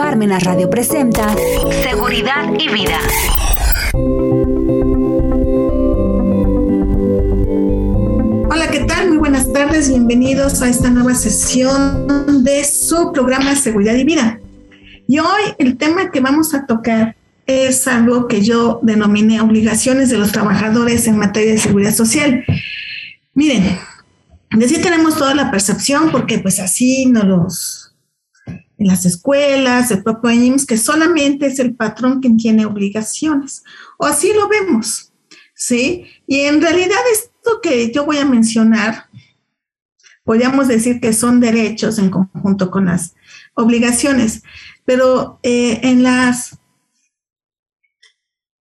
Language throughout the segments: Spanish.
Parmenas Radio presenta Seguridad y Vida. Hola, ¿qué tal? Muy buenas tardes, bienvenidos a esta nueva sesión de su programa Seguridad y Vida. Y hoy el tema que vamos a tocar es algo que yo denominé obligaciones de los trabajadores en materia de seguridad social. Miren, de sí tenemos toda la percepción porque pues así no los en las escuelas, el propio IMSS, que solamente es el patrón quien tiene obligaciones. O así lo vemos, ¿sí? Y en realidad esto que yo voy a mencionar, podríamos decir que son derechos en conjunto con las obligaciones, pero eh, en las...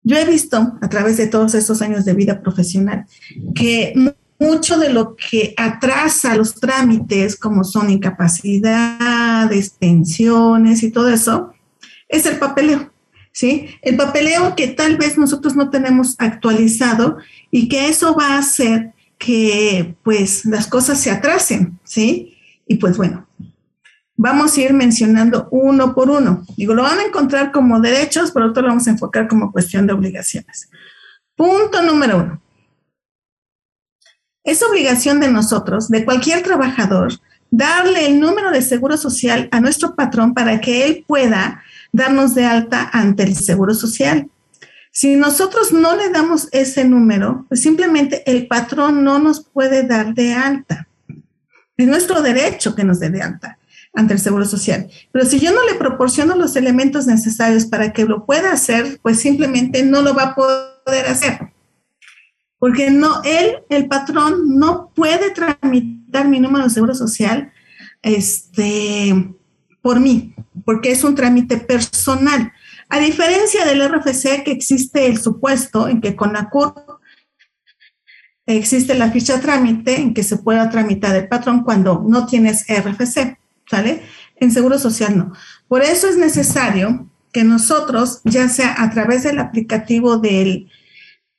Yo he visto a través de todos estos años de vida profesional que mucho de lo que atrasa los trámites, como son incapacidades, pensiones y todo eso, es el papeleo. ¿Sí? El papeleo que tal vez nosotros no tenemos actualizado y que eso va a hacer que pues las cosas se atrasen, ¿sí? Y pues bueno, vamos a ir mencionando uno por uno. Digo, lo van a encontrar como derechos, pero otro lo vamos a enfocar como cuestión de obligaciones. Punto número uno. Es obligación de nosotros, de cualquier trabajador, darle el número de seguro social a nuestro patrón para que él pueda darnos de alta ante el seguro social. Si nosotros no le damos ese número, pues simplemente el patrón no nos puede dar de alta. Es nuestro derecho que nos dé de alta ante el Seguro Social. Pero si yo no le proporciono los elementos necesarios para que lo pueda hacer, pues simplemente no lo va a poder hacer porque no, él, el patrón, no puede tramitar mi número de seguro social este, por mí, porque es un trámite personal. A diferencia del RFC, que existe el supuesto en que con la existe la ficha trámite en que se pueda tramitar el patrón cuando no tienes RFC, ¿sale? En Seguro Social no. Por eso es necesario que nosotros, ya sea a través del aplicativo del,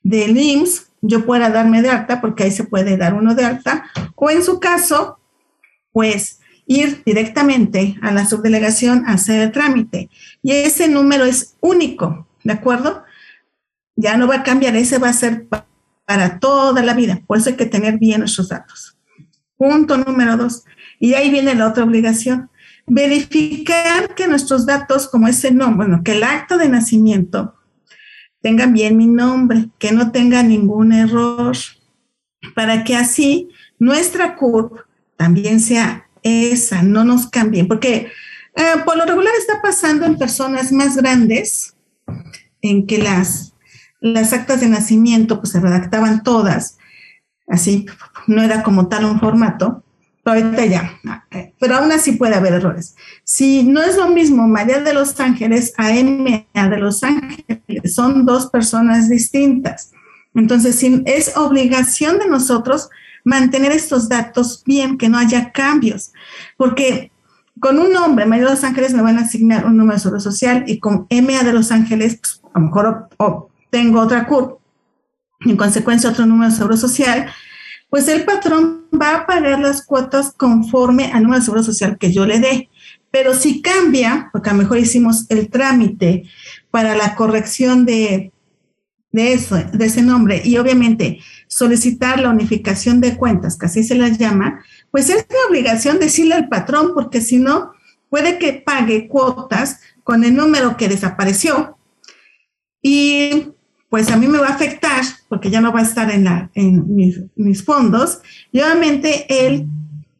del IMSS, yo pueda darme de alta, porque ahí se puede dar uno de alta, o en su caso, pues ir directamente a la subdelegación a hacer el trámite. Y ese número es único, ¿de acuerdo? Ya no va a cambiar, ese va a ser para toda la vida, por eso hay que tener bien nuestros datos. Punto número dos. Y ahí viene la otra obligación. Verificar que nuestros datos, como ese nombre, bueno, que el acto de nacimiento tengan bien mi nombre, que no tenga ningún error, para que así nuestra CURP también sea esa, no nos cambien, porque eh, por lo regular está pasando en personas más grandes, en que las, las actas de nacimiento pues se redactaban todas, así no era como tal un formato, ahorita ya, pero aún así puede haber errores. Si no es lo mismo María de los Ángeles a M de los Ángeles, son dos personas distintas. Entonces, es obligación de nosotros mantener estos datos bien, que no haya cambios, porque con un nombre, María de los Ángeles, me van a asignar un número de seguro social y con MA de los Ángeles, pues, a lo mejor tengo otra CURP, en consecuencia otro número de seguro social, pues el patrón va a pagar las cuotas conforme al número de seguro social que yo le dé. Pero si cambia, porque a lo mejor hicimos el trámite para la corrección de, de eso, de ese nombre, y obviamente solicitar la unificación de cuentas, que así se las llama, pues es mi obligación decirle al patrón, porque si no, puede que pague cuotas con el número que desapareció. Y pues a mí me va a afectar porque ya no va a estar en, la, en mis, fondos. Y obviamente él,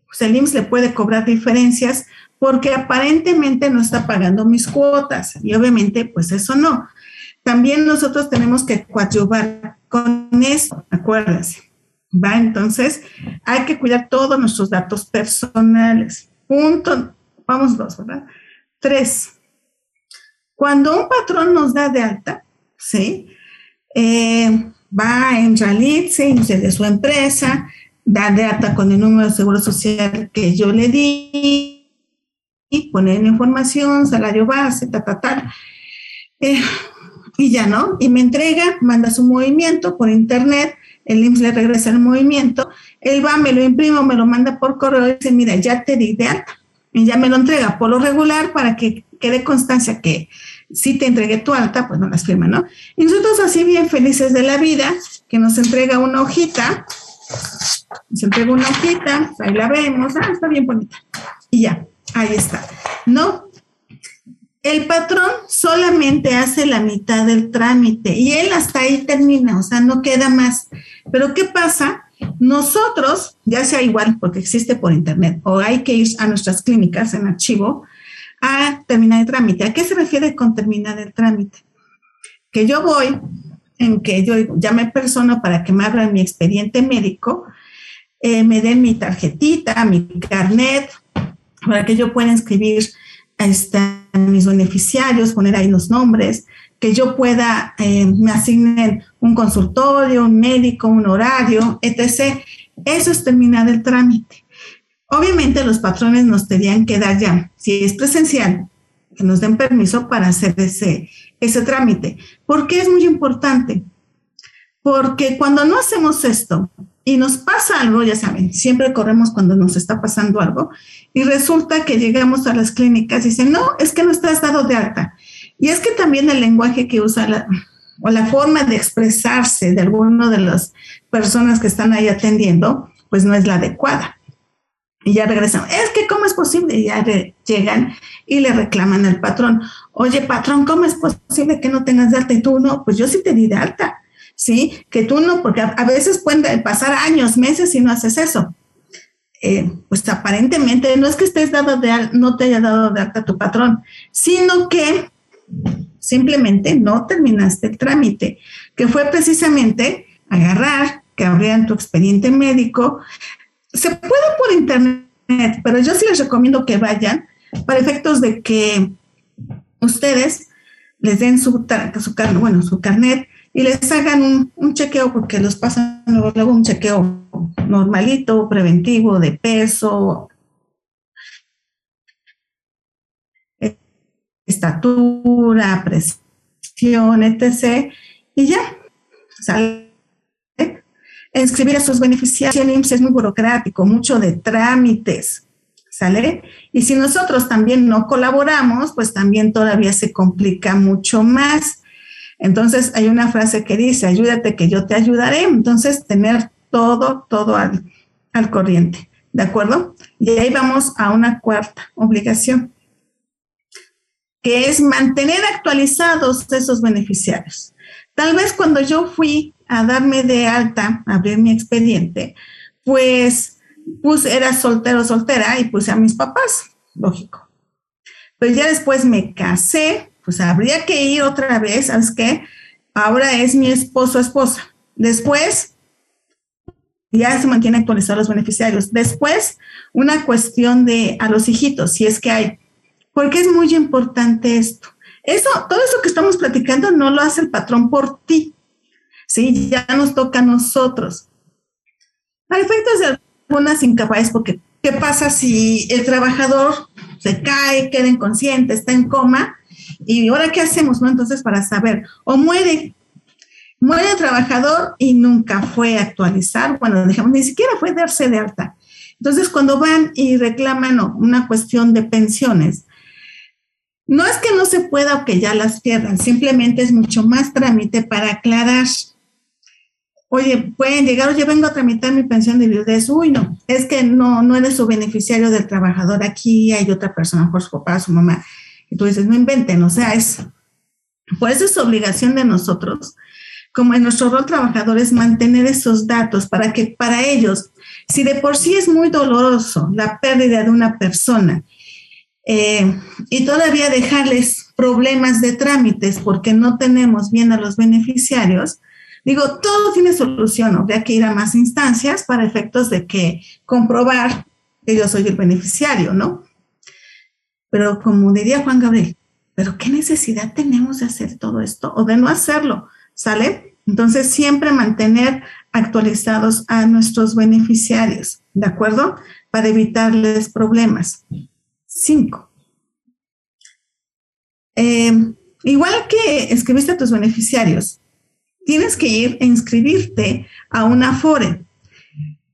pues el IMSS le puede cobrar diferencias porque aparentemente no está pagando mis cuotas. Y obviamente, pues eso no. También nosotros tenemos que coadyuvar con eso, acuérdense. ¿Va? Entonces, hay que cuidar todos nuestros datos personales. Punto, vamos dos, ¿verdad? Tres. Cuando un patrón nos da de alta, ¿sí? Eh, va en Realitze, de su empresa, da de alta con el número de seguro social que yo le di, y poner información, salario base, ta, ta, ta. Eh, y ya, ¿no? Y me entrega, manda su movimiento por internet, el IMSS le regresa el movimiento, él va, me lo imprimo, me lo manda por correo y dice, mira, ya te di de alta. Y ya me lo entrega por lo regular para que quede constancia que si te entregué tu alta, pues no las firma, ¿no? Y nosotros así bien felices de la vida, que nos entrega una hojita, nos entrega una hojita, ahí la vemos, ah, está bien bonita. Y ya, ahí está. No, el patrón solamente hace la mitad del trámite y él hasta ahí termina, o sea, no queda más. Pero ¿qué pasa? Nosotros, ya sea igual porque existe por internet o hay que ir a nuestras clínicas en archivo a terminar el trámite. ¿A qué se refiere con terminar el trámite? Que yo voy, en que yo ya me persono para que me abran mi expediente médico, eh, me den mi tarjetita, mi carnet, para que yo pueda inscribir a mis beneficiarios, poner ahí los nombres, que yo pueda, eh, me asignen un consultorio, un médico, un horario, etc. Eso es terminar el trámite. Obviamente los patrones nos tendrían que dar ya, si es presencial, que nos den permiso para hacer ese, ese trámite. ¿Por qué es muy importante? Porque cuando no hacemos esto, y nos pasa algo, ya saben, siempre corremos cuando nos está pasando algo y resulta que llegamos a las clínicas y dicen, no, es que no estás dado de alta. Y es que también el lenguaje que usa la, o la forma de expresarse de alguno de las personas que están ahí atendiendo, pues no es la adecuada. Y ya regresan, es que ¿cómo es posible? Y ya llegan y le reclaman al patrón, oye patrón, ¿cómo es posible que no tengas de alta? Y tú no, pues yo sí te di de alta ¿sí? Que tú no, porque a, veces pueden pasar años, meses y no haces eso. Eh, pues aparentemente no es que estés dado de no te haya dado de alta tu patrón, sino que simplemente no terminaste el trámite, que fue precisamente agarrar, que abrieran tu expediente médico. Se puede por internet, pero yo sí les recomiendo que vayan para efectos de que ustedes les den su, su, bueno, su carnet y les hagan un, chequeo porque los pasan luego, un chequeo normalito, preventivo, de peso, estatura, presión, etc. Y ya. Inscribir a sus beneficiarios en IMSS es muy burocrático, mucho de trámites, ¿sale? Y si nosotros también no colaboramos, pues también todavía se complica mucho más. Entonces hay una frase que dice, ayúdate que yo te ayudaré. Entonces tener todo, todo al, al corriente. ¿De acuerdo? Y ahí vamos a una cuarta obligación, que es mantener actualizados esos beneficiarios. Tal vez cuando yo fui a darme de alta, abrir mi expediente, pues puse, era soltero, soltera y puse a mis papás, lógico. Pero ya después me casé, pues habría que ir otra vez, ¿sabes qué? Ahora es mi esposo, esposa. Después, ya se mantiene actualizado los beneficiarios. Después, una cuestión de a los hijitos, si es que hay. Porque es muy importante esto. Eso, todo eso que estamos platicando no lo hace el patrón por ti. Sí, ya nos toca a nosotros. A efectos de algunas incapaces, porque ¿qué pasa si el trabajador se cae, queda inconsciente, está en coma? ¿Y ahora qué hacemos? No? Entonces, para saber, o muere, muere el trabajador y nunca fue a actualizar, bueno, dejamos, ni siquiera fue darse de alta. Entonces, cuando van y reclaman una cuestión de pensiones, no es que no se pueda o que ya las pierdan, simplemente es mucho más trámite para aclarar. Oye, pueden llegar, oye, vengo a tramitar mi pensión de viudez. Uy, no, es que no, no eres su beneficiario del trabajador. Aquí hay otra persona, por su papá, su mamá. Y tú dices, no inventen, o sea, es, por eso es obligación de nosotros, como en nuestro rol trabajador, es mantener esos datos para que para ellos, si de por sí es muy doloroso la pérdida de una persona, eh, y todavía dejarles problemas de trámites porque no tenemos bien a los beneficiarios, digo, todo tiene solución, habría que ir a más instancias para efectos de que comprobar que yo soy el beneficiario, ¿no? Pero como diría Juan Gabriel, ¿pero qué necesidad tenemos de hacer todo esto o de no hacerlo? ¿Sale? Entonces, siempre mantener actualizados a nuestros beneficiarios, ¿de acuerdo? Para evitarles problemas. Cinco. Em, igual que escribiste a tus beneficiarios, tienes que ir a inscribirte a una FORE.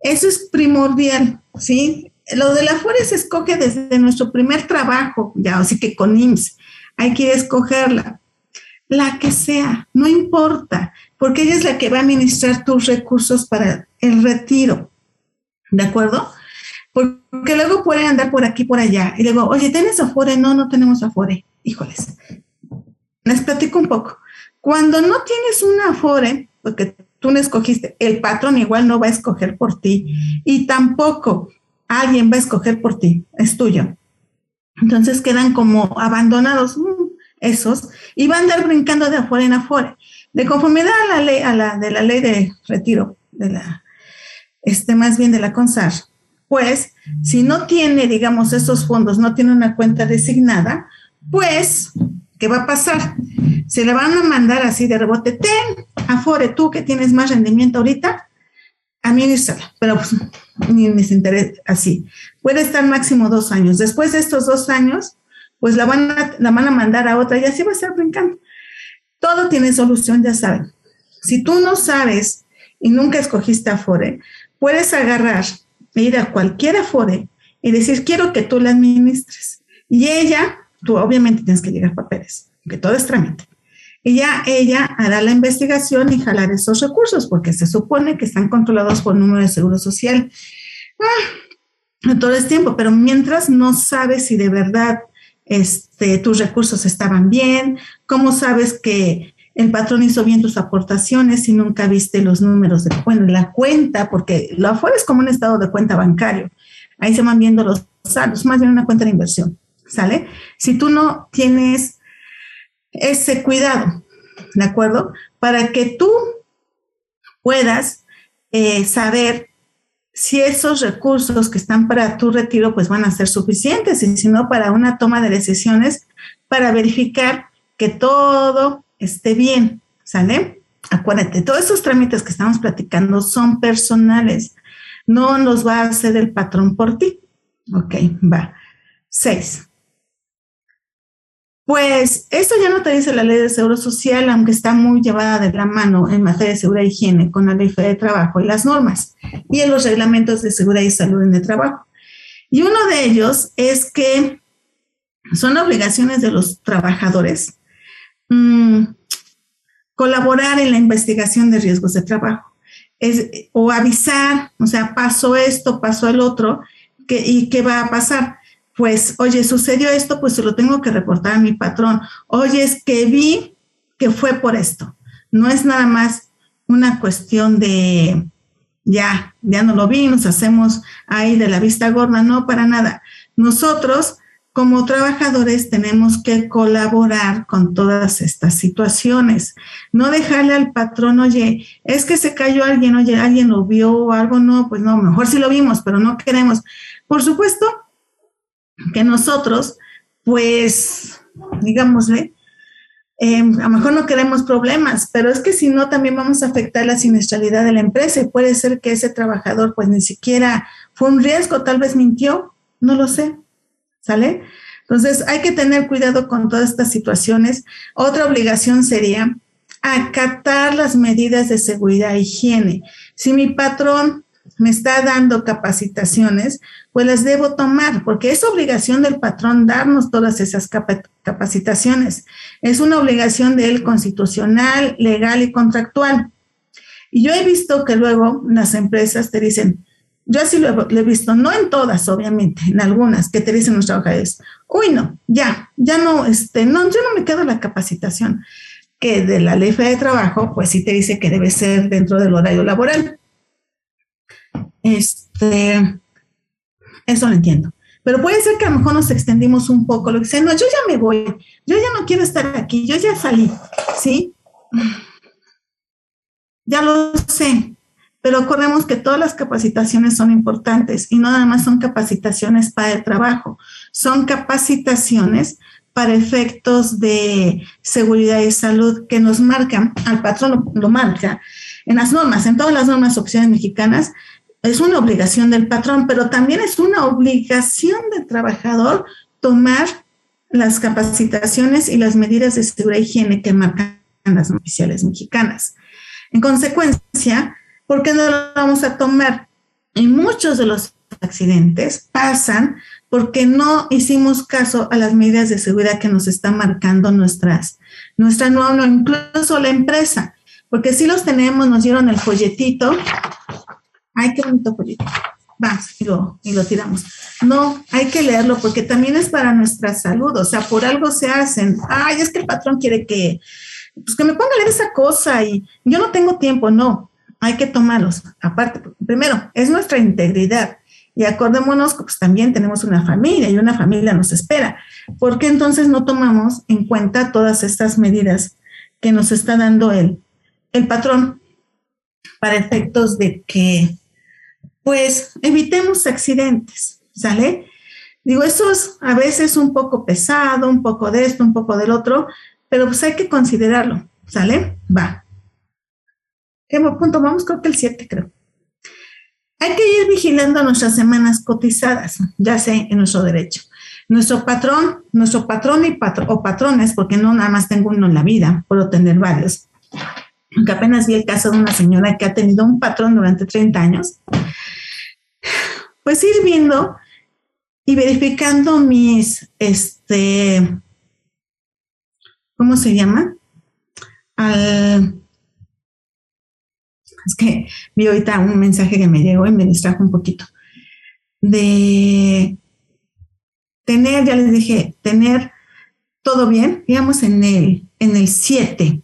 Eso es primordial, ¿sí? lo de la FORE se escoge desde nuestro primer trabajo, ya, así que con IMSS, hay que escogerla, la que sea, no importa, porque ella es la que va a administrar tus recursos para el retiro, ¿de acuerdo? Porque luego pueden andar por aquí, por allá, y luego, oye, ¿tienes Afore? No, no tenemos Afore. Híjoles. Les platico un poco. Cuando no tienes una Afore, porque tú no escogiste, el patrón igual no va a escoger por ti, y tampoco alguien va a escoger por ti, es tuyo. Entonces quedan como abandonados mm, esos y van a andar brincando de afuera en afuera. De conformidad a la ley, a la de la ley de retiro, de la, este, más bien de la CONSAR, pues si no tiene, digamos, esos fondos, no tiene una cuenta designada, pues, ¿qué va a pasar? Se le van a mandar así de rebote, ten, Afore, tú que tienes más rendimiento ahorita, administrala, pero pues, ni les interesa así. Puede estar máximo dos años. Después de estos dos años, pues la van a, la van a mandar a otra y así va a estar brincando. Todo tiene solución, ya saben. Si tú no sabes y nunca escogiste Afore, puedes agarrar ir a cualquier Afore y decir, quiero que tú la administres. Y ella, tú obviamente tienes que llegar papeles, que todo es trámite. Y ya ella hará la investigación y jalar esos recursos, porque se supone que están controlados por número de seguro social. Ah, todo es tiempo, pero mientras no sabes si de verdad este, tus recursos estaban bien, cómo sabes que el patrón hizo bien tus aportaciones si nunca viste los números de bueno, la cuenta, porque lo afuera es como un estado de cuenta bancario. Ahí se van viendo los saldos, más bien una cuenta de inversión, ¿sale? Si tú no tienes ese cuidado, ¿de acuerdo? Para que tú puedas eh, saber si esos recursos que están para tu retiro pues van a ser suficientes y si no para una toma de decisiones para verificar que todo esté bien, ¿sale? Acuérdate, todos esos trámites que estamos platicando son personales, no los va a hacer el patrón por ti. Ok, va. Seis. Pues esto ya no te dice la ley de seguro social, aunque está muy llevada de la mano en materia de seguridad y higiene con la ley de trabajo y las normas y en los reglamentos de seguridad y salud en el trabajo. Y uno de ellos es que son obligaciones de los trabajadores Mm, colaborar en la investigación de riesgos de trabajo. Es, o avisar, o sea, pasó esto, pasó el otro, ¿y qué va a pasar? Pues, oye, sucedió esto, pues se lo tengo que reportar a mi patrón. Oye, es que vi que fue por esto. No es nada más una cuestión de, ya, ya no lo vi, nos hacemos ahí de la vista gorda, no, para nada. Nosotros como trabajadores tenemos que colaborar con todas estas situaciones. No dejarle al patrón, oye, es que se cayó alguien, oye, alguien lo vio o algo, no, pues no, mejor sí lo vimos, pero no queremos. Por supuesto que nosotros, pues, digámosle, eh, a lo mejor no queremos problemas, pero es que si no, también vamos a afectar la siniestralidad de la empresa y puede ser que ese trabajador, pues ni siquiera fue un riesgo, tal vez mintió, no lo sé ¿sale? Entonces hay que tener cuidado con todas estas situaciones. Otra obligación sería acatar las medidas de seguridad e higiene. Si mi patrón me está dando capacitaciones, pues las debo tomar, porque es obligación del patrón darnos todas esas capacitaciones. Es una obligación de él constitucional, legal y contractual. Y yo he visto que luego las empresas te dicen, yo así lo he, visto, no en todas, obviamente, en algunas que te dicen los trabajadores, uy, no, ya, ya no, este, no, yo no me quedo la capacitación, que de la ley de trabajo, pues sí te dice que debe ser dentro del horario laboral. Este, eso lo entiendo. Pero puede ser que a lo mejor nos extendimos un poco, lo que sea, no, yo ya me voy, yo ya no quiero estar aquí, yo ya salí, ¿sí? Ya lo sé, pero acordemos que todas las capacitaciones son importantes y no nada más son capacitaciones para el trabajo, son capacitaciones para efectos de seguridad y salud que nos marcan, al patrón lo, marca en las normas, en todas las normas opciones mexicanas, es una obligación del patrón, pero también es una obligación del trabajador tomar las capacitaciones y las medidas de seguridad y higiene que marcan las oficiales mexicanas. En consecuencia, ¿por qué no lo vamos a tomar? Y muchos de los accidentes pasan porque no hicimos caso a las medidas de seguridad que nos están marcando nuestras, nuestra no, no, incluso la empresa, porque si los tenemos, nos dieron el folletito. Ay, qué bonito folletito. Vamos, y lo, y lo tiramos. No, hay que leerlo porque también es para nuestra salud, o sea, por algo se hacen. Ay, es que el patrón quiere que, pues que me ponga a leer esa cosa y yo no tengo tiempo, no, hay que tomarlos. Aparte, primero, es nuestra integridad. Y acordémonos que pues, también tenemos una familia y una familia nos espera. ¿Por qué entonces no tomamos en cuenta todas estas medidas que nos está dando el, el patrón para efectos de que, pues, evitemos accidentes, ¿sale? Digo, eso es a veces un poco pesado, un poco de esto, un poco del otro, pero pues hay que considerarlo, ¿sale? Va. ¿Qué punto vamos? Creo que el 7, creo. Hay que ir vigilando nuestras semanas cotizadas, ya sea en nuestro derecho. Nuestro patrón, nuestro patrón y o patrones, porque no nada más tengo uno en la vida, puedo tener varios. Aunque apenas vi el caso de una señora que ha tenido un patrón durante 30 años. Pues ir viendo y verificando mis, este, ¿cómo se llama? Es que vi ahorita un mensaje que me llegó y me distrajo un poquito. De tener, ya les dije, tener todo bien, digamos en el, en el 7.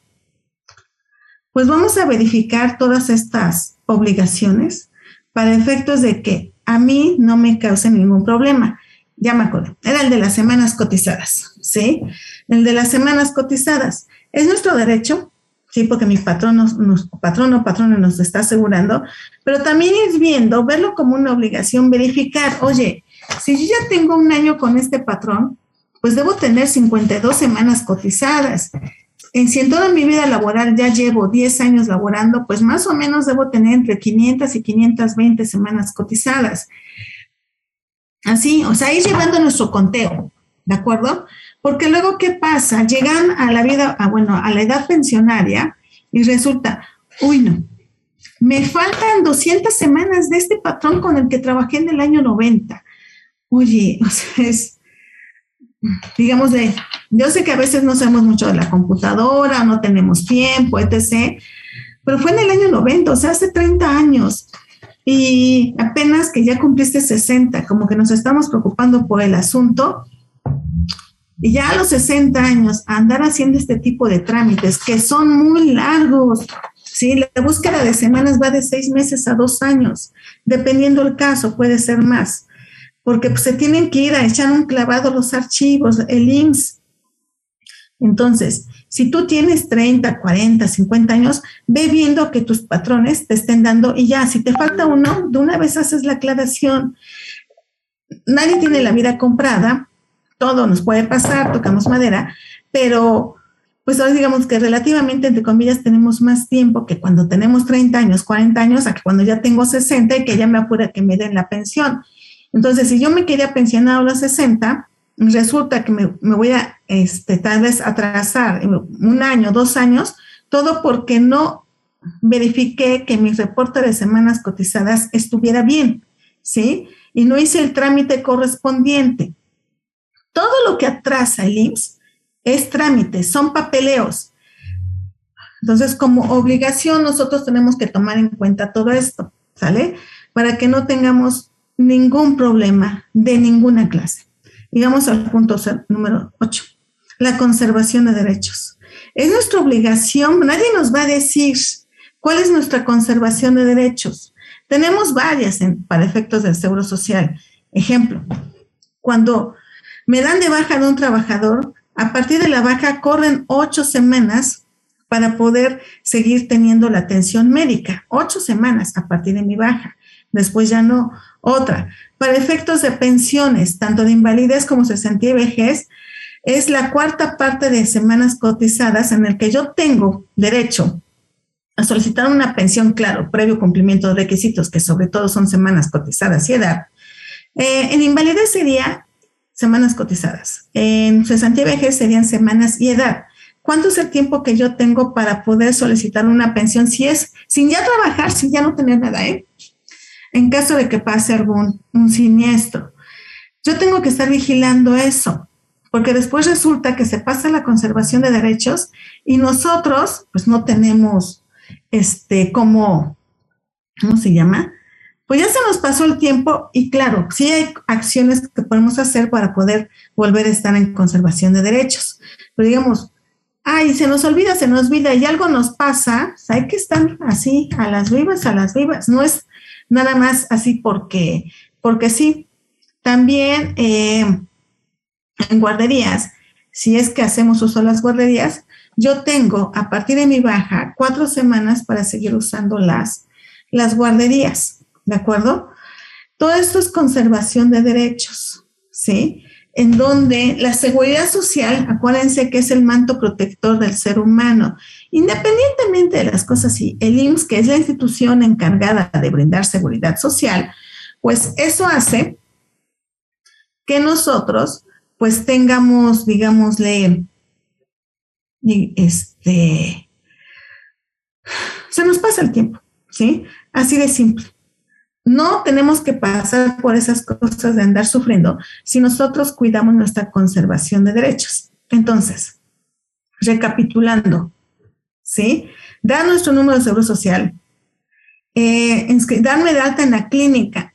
Pues vamos a verificar todas estas obligaciones para efectos de que a mí no me cause ningún problema. Ya me acuerdo, era el de las semanas cotizadas, ¿sí? El de las semanas cotizadas. Es nuestro derecho ¿sí? Porque mi patrón, nos, patrón o patrona nos está asegurando, pero también es viendo, verlo como una obligación, verificar, oye, si yo ya tengo un año con este patrón, pues debo tener 52 semanas cotizadas. En si en toda mi vida laboral ya llevo 10 años laborando, pues más o menos debo tener entre 500 y 520 semanas cotizadas. Así, o sea, ir llevando nuestro conteo, ¿de acuerdo? Porque luego, ¿qué pasa? Llegan a la vida, a, bueno, a la edad pensionaria y resulta, uy, no, me faltan 200 semanas de este patrón con el que trabajé en el año 90. Oye, o sea, es, digamos, de, yo sé que a veces no sabemos mucho de la computadora, no tenemos tiempo, etc., pero fue en el año 90, o sea, hace 30 años. Y apenas que ya cumpliste 60, como que nos estamos preocupando por el asunto, y ya a los 60 años, andar haciendo este tipo de trámites que son muy largos, ¿sí? La búsqueda de semanas va de seis meses a dos años, dependiendo el caso, puede ser más, porque pues, se tienen que ir a echar un clavado los archivos, el IMSS. Entonces, si tú tienes 30, 40, 50 años, ve viendo que tus patrones te estén dando y ya, si te falta uno, de una vez haces la aclaración. Nadie tiene la vida comprada, todo nos puede pasar, tocamos madera, pero pues ahora digamos que relativamente, entre comillas, tenemos más tiempo que cuando tenemos 30 años, 40 años, a que cuando ya tengo 60 y que ya me apura que me den la pensión. Entonces, si yo me quería pensionar a los 60, resulta que me, voy a, este, tal vez atrasar un año, dos años, todo porque no verifiqué que mi reporte de semanas cotizadas estuviera bien, ¿sí? Y no hice el trámite correspondiente. Todo lo que atrasa el IMSS es trámite, son papeleos. Entonces, como obligación, nosotros tenemos que tomar en cuenta todo esto, ¿sale? Para que no tengamos ningún problema de ninguna clase. Digamos al punto número 8, la conservación de derechos. Es nuestra obligación, nadie nos va a decir cuál es nuestra conservación de derechos. Tenemos varias para efectos del Seguro Social. Ejemplo, cuando me dan de baja de un trabajador, a partir de la baja corren ocho semanas para poder seguir teniendo la atención médica. Ocho semanas a partir de mi baja. Después ya no. Otra, para efectos de pensiones, tanto de invalidez como cesantía y vejez, es la cuarta parte de semanas cotizadas en el que yo tengo derecho a solicitar una pensión, claro, previo cumplimiento de requisitos, que sobre todo son semanas cotizadas y edad. Eh, en invalidez sería semanas cotizadas. En cesantía vejez serían semanas y edad. ¿Cuánto es el tiempo que yo tengo para poder solicitar una pensión si es sin ya trabajar, sin ya no tener nada? Eh? En caso de que pase algún un siniestro. Yo tengo que estar vigilando eso, porque después resulta que se pasa la conservación de derechos y nosotros pues no tenemos este como, ¿cómo se llama? Pues ya se nos pasó el tiempo y claro, sí hay acciones que podemos hacer para poder volver a estar en conservación de derechos. Pero digamos, ay, se nos olvida, se nos olvida y algo nos pasa, pues, hay que estar así, a las vivas, a las vivas. No es nada más así porque, porque sí. También eh, en guarderías, si es que hacemos uso de las guarderías, yo tengo a partir de mi baja cuatro semanas para seguir usando las, las guarderías, ¿de acuerdo? Todo esto es conservación de derechos, ¿sí? En donde la seguridad social, acuérdense que es el manto protector del ser humano, independientemente de las cosas, y el IMSS, que es la institución encargada de brindar seguridad social, pues eso hace que nosotros pues tengamos, digámosle, este, se nos pasa el tiempo, ¿sí? Así de simple. No tenemos que pasar por esas cosas de andar sufriendo si nosotros cuidamos nuestra conservación de derechos. Entonces, recapitulando, ¿sí? Dar nuestro número de seguro social, eh, darme de alta en la clínica,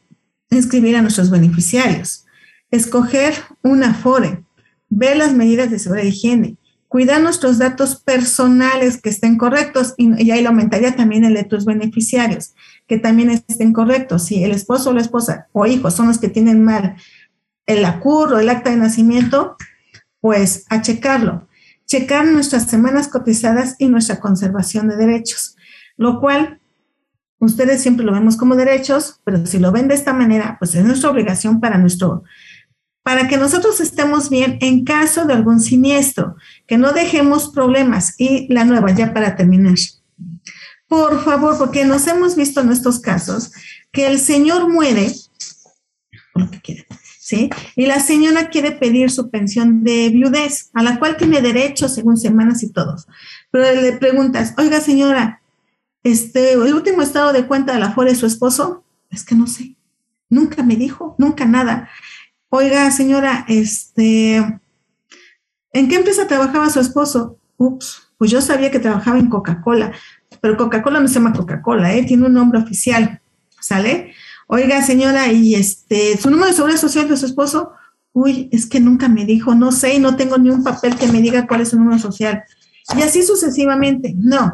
inscribir a nuestros beneficiarios, escoger una FORE, ver las medidas de seguridad y higiene, cuidar nuestros datos personales que estén correctos y, ahí lo aumentaría también el de tus beneficiarios, que también estén correctos. Si el esposo o la esposa o hijos son los que tienen mal el ACUR o el acta de nacimiento, pues a checarlo. Checar nuestras semanas cotizadas y nuestra conservación de derechos, lo cual ustedes siempre lo vemos como derechos, pero si lo ven de esta manera, pues es nuestra obligación para nuestro para que nosotros estemos bien en caso de algún siniestro, que no dejemos problemas. Y la nueva, ya para terminar. Por favor, porque nos hemos visto en estos casos que el señor muere, lo que quiera, ¿sí? Y la señora quiere pedir su pensión de viudez, a la cual tiene derecho según semanas y todos. Pero le preguntas, oiga señora, este, el último estado de cuenta de la FORE de su esposo, es que no sé, nunca me dijo, nunca nada. Oiga, señora, este, ¿en qué empresa trabajaba su esposo? Ups, pues yo sabía que trabajaba en Coca-Cola, pero Coca-Cola no se llama Coca-Cola, ¿eh? tiene un nombre oficial, ¿sale? Oiga, señora, y este, su número de seguridad social de su esposo, uy, es que nunca me dijo, no sé, y no tengo ni un papel que me diga cuál es su número social. Y así sucesivamente. No,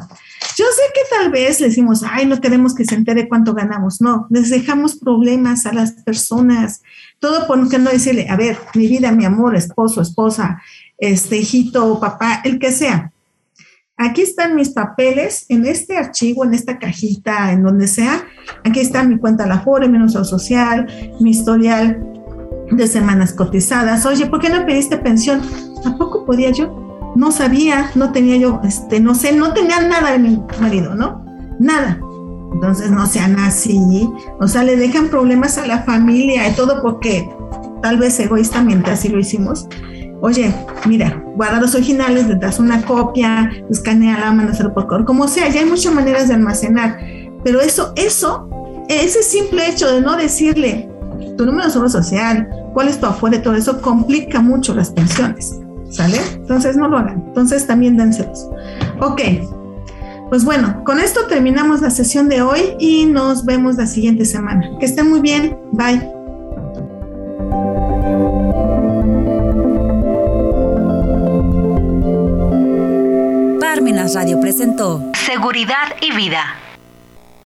yo sé que tal vez le decimos, ay, no queremos que se entere cuánto ganamos. No, les dejamos problemas a las personas. Todo por no decirle, a ver, mi vida, mi amor, esposo, esposa, este hijito, papá, el que sea. Aquí están mis papeles en este archivo, en esta cajita, en donde sea. Aquí está mi cuenta la FORE, mi número social, mi historial de semanas cotizadas. Oye, ¿por qué no pediste pensión? ¿Tampoco podía yo? no sabía, no tenía yo, este, no sé, no tenía nada de mi marido, ¿no? Nada. Entonces no sean así, o sea, le dejan problemas a la familia y todo porque tal vez egoístamente así lo hicimos. Oye, mira, guarda los originales, le das una copia, escaneala, mándaselo por correo, como sea, ya hay muchas maneras de almacenar. Pero eso, eso, ese simple hecho de no decirle tu número de seguro social, cuál es tu afuera, todo eso complica mucho las pensiones. ¿Sale? Entonces no lo hagan. Entonces también dénselos. Ok. Pues bueno, con esto terminamos la sesión de hoy y nos vemos la siguiente semana. Que estén muy bien. Bye. Parmenas Radio presentó Seguridad y Vida.